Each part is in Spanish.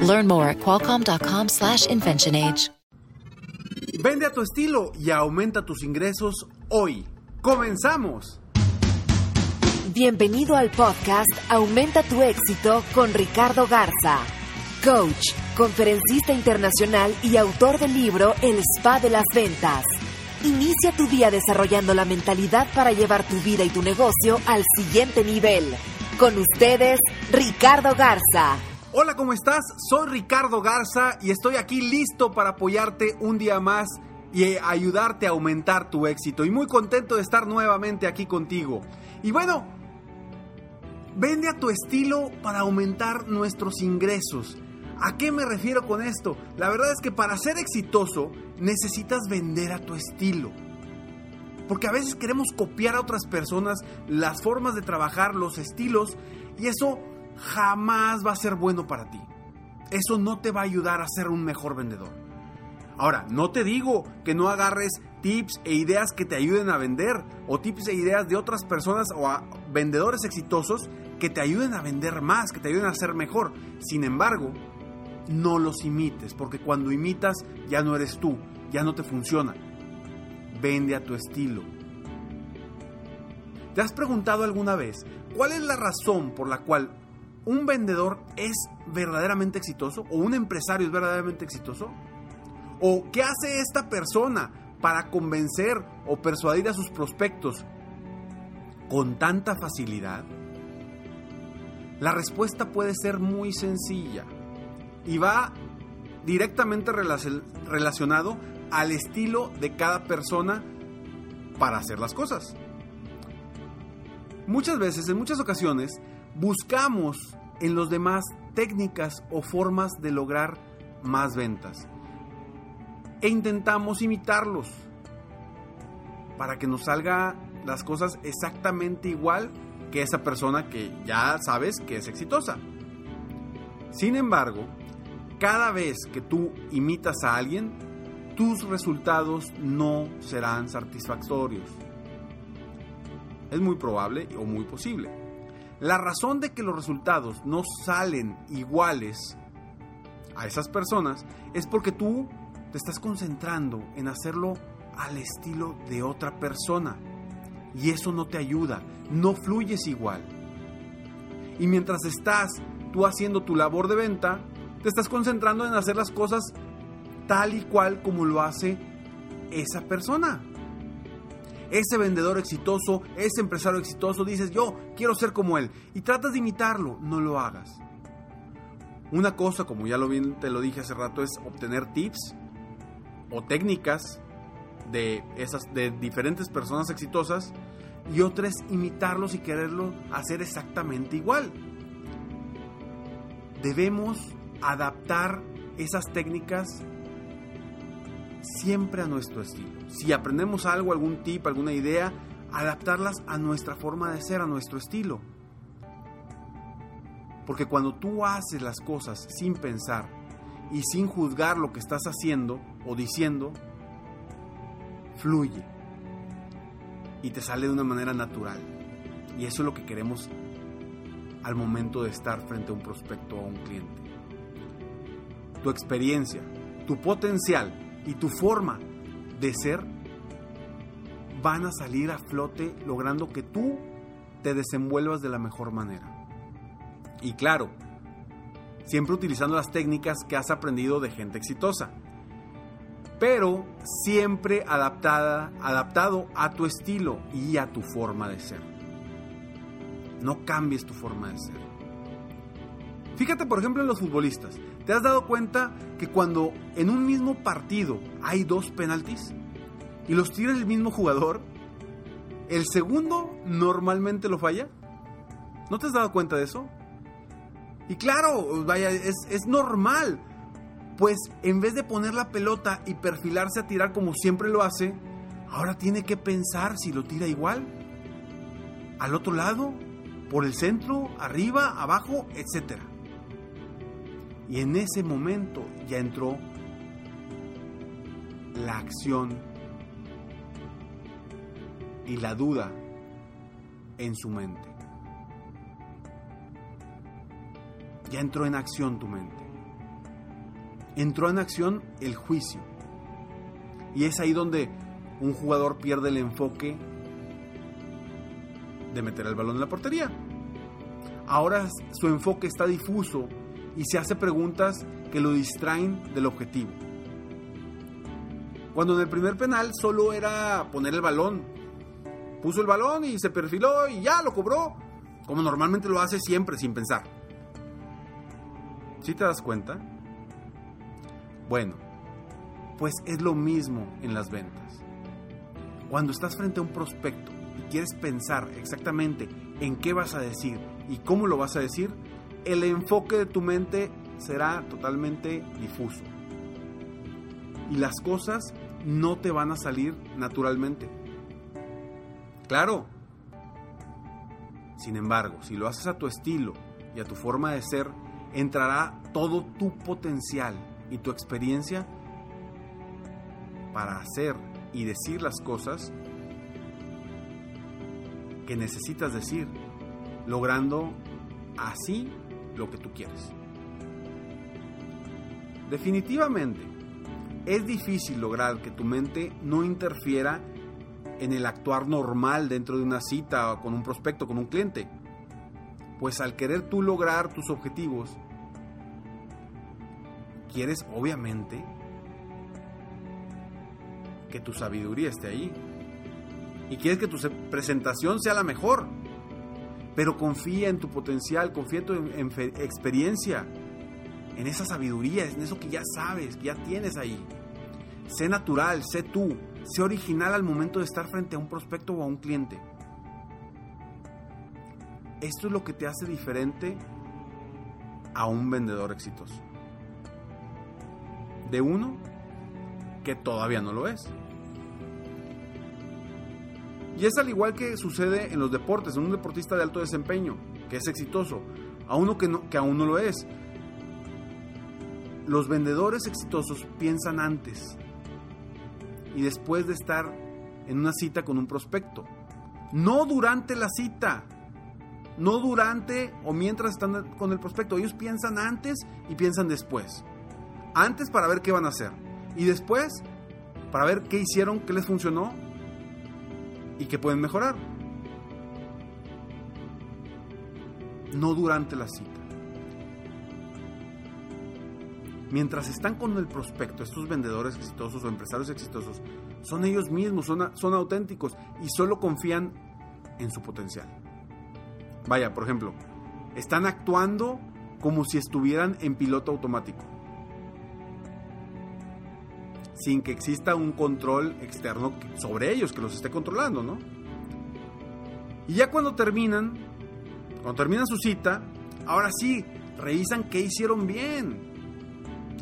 Learn more at qualcomm.com/inventionage. Vende a tu estilo y aumenta tus ingresos hoy. ¡Comenzamos! Bienvenido al podcast Aumenta tu éxito con Ricardo Garza, coach, conferencista internacional y autor del libro El Spa de las Ventas. Inicia tu día desarrollando la mentalidad para llevar tu vida y tu negocio al siguiente nivel. Con ustedes, Ricardo Garza. Hola, ¿cómo estás? Soy Ricardo Garza y estoy aquí listo para apoyarte un día más y ayudarte a aumentar tu éxito. Y muy contento de estar nuevamente aquí contigo. Y bueno, vende a tu estilo para aumentar nuestros ingresos. ¿A qué me refiero con esto? La verdad es que para ser exitoso necesitas vender a tu estilo. Porque a veces queremos copiar a otras personas las formas de trabajar, los estilos, y eso jamás va a ser bueno para ti. Eso no te va a ayudar a ser un mejor vendedor. Ahora, no te digo que no agarres tips e ideas que te ayuden a vender, o tips e ideas de otras personas o a vendedores exitosos que te ayuden a vender más, que te ayuden a ser mejor. Sin embargo, no los imites, porque cuando imitas ya no eres tú, ya no te funciona. Vende a tu estilo. ¿Te has preguntado alguna vez cuál es la razón por la cual un vendedor es verdaderamente exitoso o un empresario es verdaderamente exitoso? ¿O qué hace esta persona para convencer o persuadir a sus prospectos con tanta facilidad? La respuesta puede ser muy sencilla y va directamente relacionado al estilo de cada persona para hacer las cosas. Muchas veces, en muchas ocasiones, buscamos en los demás técnicas o formas de lograr más ventas. E intentamos imitarlos para que nos salga las cosas exactamente igual que esa persona que ya sabes que es exitosa. Sin embargo, cada vez que tú imitas a alguien, tus resultados no serán satisfactorios. Es muy probable o muy posible. La razón de que los resultados no salen iguales a esas personas es porque tú te estás concentrando en hacerlo al estilo de otra persona. Y eso no te ayuda, no fluyes igual. Y mientras estás tú haciendo tu labor de venta, te estás concentrando en hacer las cosas tal y cual como lo hace esa persona. Ese vendedor exitoso, ese empresario exitoso, dices, yo quiero ser como él. Y tratas de imitarlo, no lo hagas. Una cosa, como ya lo te lo dije hace rato, es obtener tips o técnicas de, esas, de diferentes personas exitosas y otra es imitarlos y quererlo hacer exactamente igual. Debemos adaptar esas técnicas siempre a nuestro estilo. Si aprendemos algo, algún tip, alguna idea, adaptarlas a nuestra forma de ser, a nuestro estilo. Porque cuando tú haces las cosas sin pensar y sin juzgar lo que estás haciendo o diciendo, fluye y te sale de una manera natural. Y eso es lo que queremos al momento de estar frente a un prospecto o a un cliente tu experiencia, tu potencial y tu forma de ser van a salir a flote logrando que tú te desenvuelvas de la mejor manera. Y claro, siempre utilizando las técnicas que has aprendido de gente exitosa, pero siempre adaptada, adaptado a tu estilo y a tu forma de ser. No cambies tu forma de ser. Fíjate, por ejemplo, en los futbolistas. ¿Te has dado cuenta que cuando en un mismo partido hay dos penaltis y los tira el mismo jugador, el segundo normalmente lo falla? ¿No te has dado cuenta de eso? Y claro, vaya, es, es normal. Pues en vez de poner la pelota y perfilarse a tirar como siempre lo hace, ahora tiene que pensar si lo tira igual, al otro lado, por el centro, arriba, abajo, etc. Y en ese momento ya entró la acción y la duda en su mente. Ya entró en acción tu mente. Entró en acción el juicio. Y es ahí donde un jugador pierde el enfoque de meter el balón en la portería. Ahora su enfoque está difuso y se hace preguntas que lo distraen del objetivo. Cuando en el primer penal solo era poner el balón. Puso el balón y se perfiló y ya lo cobró, como normalmente lo hace siempre sin pensar. ¿Sí te das cuenta? Bueno, pues es lo mismo en las ventas. Cuando estás frente a un prospecto y quieres pensar exactamente en qué vas a decir y cómo lo vas a decir, el enfoque de tu mente será totalmente difuso. Y las cosas no te van a salir naturalmente. Claro. Sin embargo, si lo haces a tu estilo y a tu forma de ser, entrará todo tu potencial y tu experiencia para hacer y decir las cosas que necesitas decir, logrando así lo que tú quieres. Definitivamente, es difícil lograr que tu mente no interfiera en el actuar normal dentro de una cita con un prospecto, con un cliente. Pues al querer tú lograr tus objetivos, quieres obviamente que tu sabiduría esté ahí. Y quieres que tu presentación sea la mejor. Pero confía en tu potencial, confía en tu experiencia, en esa sabiduría, en eso que ya sabes, que ya tienes ahí. Sé natural, sé tú, sé original al momento de estar frente a un prospecto o a un cliente. Esto es lo que te hace diferente a un vendedor exitoso. De uno que todavía no lo es. Y es al igual que sucede en los deportes, en un deportista de alto desempeño, que es exitoso, a uno que, no, aún no lo es. Los vendedores exitosos piensan antes y después de estar en una cita con un prospecto. No durante la cita, no durante o mientras están con el prospecto. Ellos piensan antes y piensan después. Antes para ver qué van a hacer y después para ver qué hicieron, qué les funcionó y que pueden mejorar. No durante la cita. Mientras están con el prospecto, estos vendedores exitosos o empresarios exitosos, son ellos mismos, son, son auténticos y solo confían en su potencial. Vaya, por ejemplo, están actuando como si estuvieran en piloto automático sin que exista un control externo sobre ellos que los esté controlando, ¿no? Y ya cuando terminan, cuando terminan su cita, ahora sí, revisan qué hicieron bien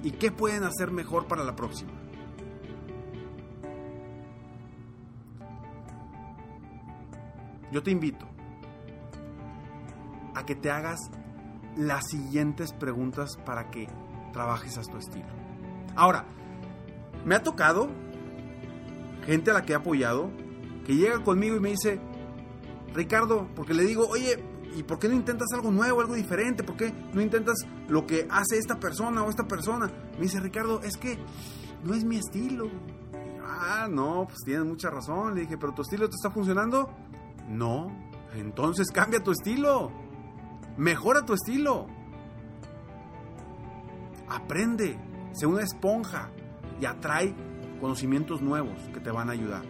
y qué pueden hacer mejor para la próxima. Yo te invito a que te hagas las siguientes preguntas para que trabajes a tu estilo. Ahora, me ha tocado gente a la que he apoyado que llega conmigo y me dice, Ricardo, porque le digo, oye, ¿y por qué no intentas algo nuevo, algo diferente? ¿Por qué no intentas lo que hace esta persona o esta persona? Me dice, Ricardo, es que no es mi estilo. ah, no, pues tienes mucha razón. Le dije, ¿pero tu estilo te está funcionando? No. Entonces cambia tu estilo. Mejora tu estilo. Aprende. Sé una esponja y atrae conocimientos nuevos que te van a ayudar.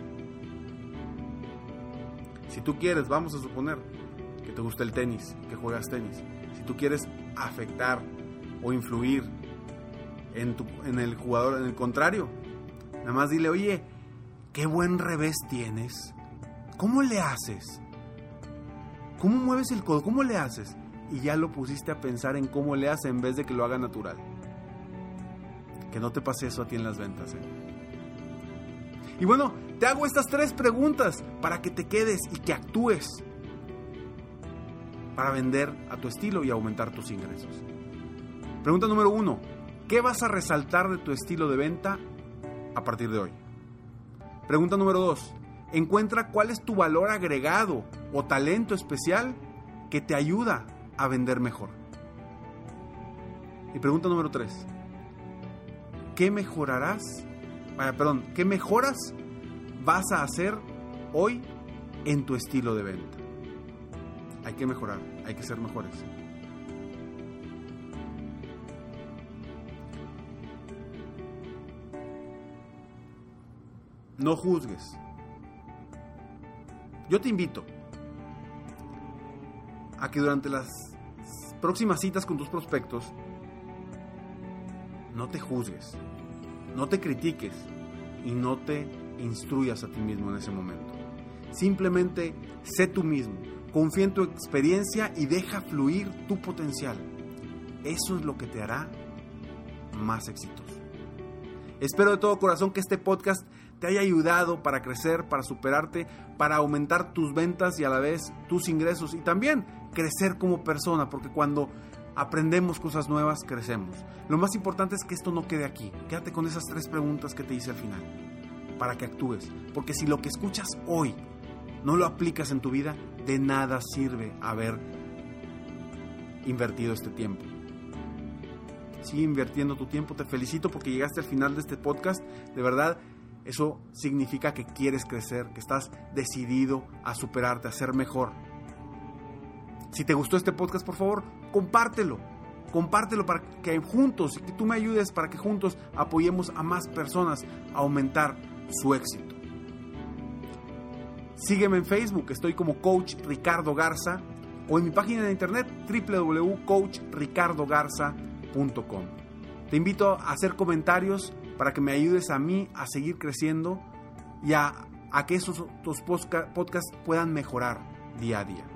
Si tú quieres, vamos a suponer que te gusta el tenis, que juegas tenis. Si tú quieres afectar o influir en, tu, en el jugador, en el contrario, nada más dile, oye, qué buen revés tienes. ¿Cómo le haces? ¿Cómo mueves el codo? ¿Cómo le haces? Y ya lo pusiste a pensar en cómo le hace en vez de que lo haga natural. Que no te pase eso a ti en las ventas. ¿eh? Y bueno, te hago estas tres preguntas para que te quedes y que actúes para vender a tu estilo y aumentar tus ingresos. Pregunta número uno, ¿qué vas a resaltar de tu estilo de venta a partir de hoy? Pregunta número dos, encuentra cuál es tu valor agregado o talento especial que te ayuda a vender mejor. Y pregunta número tres, ¿qué mejorarás? perdón, ¿qué mejoras vas a hacer hoy en tu estilo de venta? Hay que mejorar, hay que ser mejores. No juzgues. Yo te invito a que durante las próximas citas con tus prospectos no te juzgues, no te critiques y no te instruyas a ti mismo en ese momento. Simplemente sé tú mismo, confía en tu experiencia y deja fluir tu potencial. Eso es lo que te hará más exitoso. Espero de todo corazón que este podcast te haya ayudado para crecer, para superarte, para aumentar tus ventas y a la vez tus ingresos y también crecer como persona, porque cuando aprendemos cosas nuevas, crecemos. Lo más importante es que esto no quede aquí. Quédate con esas tres preguntas que te hice al final, para que actúes, porque si lo que escuchas hoy no lo aplicas en tu vida, de nada sirve haber invertido este tiempo. Sigue invirtiendo tu tiempo, te felicito porque llegaste al final de este podcast. De verdad, eso significa que quieres crecer, que estás decidido a superarte, a ser mejor. Si te gustó este podcast, por favor, compártelo. Compártelo para que juntos, y que tú me ayudes para que juntos apoyemos a más personas a aumentar su éxito. Sígueme en Facebook, estoy como Coach Ricardo Garza o en mi página de internet www.coachricardogarza.com. Te invito a hacer comentarios para que me ayudes a mí a seguir creciendo y a, que esos podcasts puedan mejorar día a día.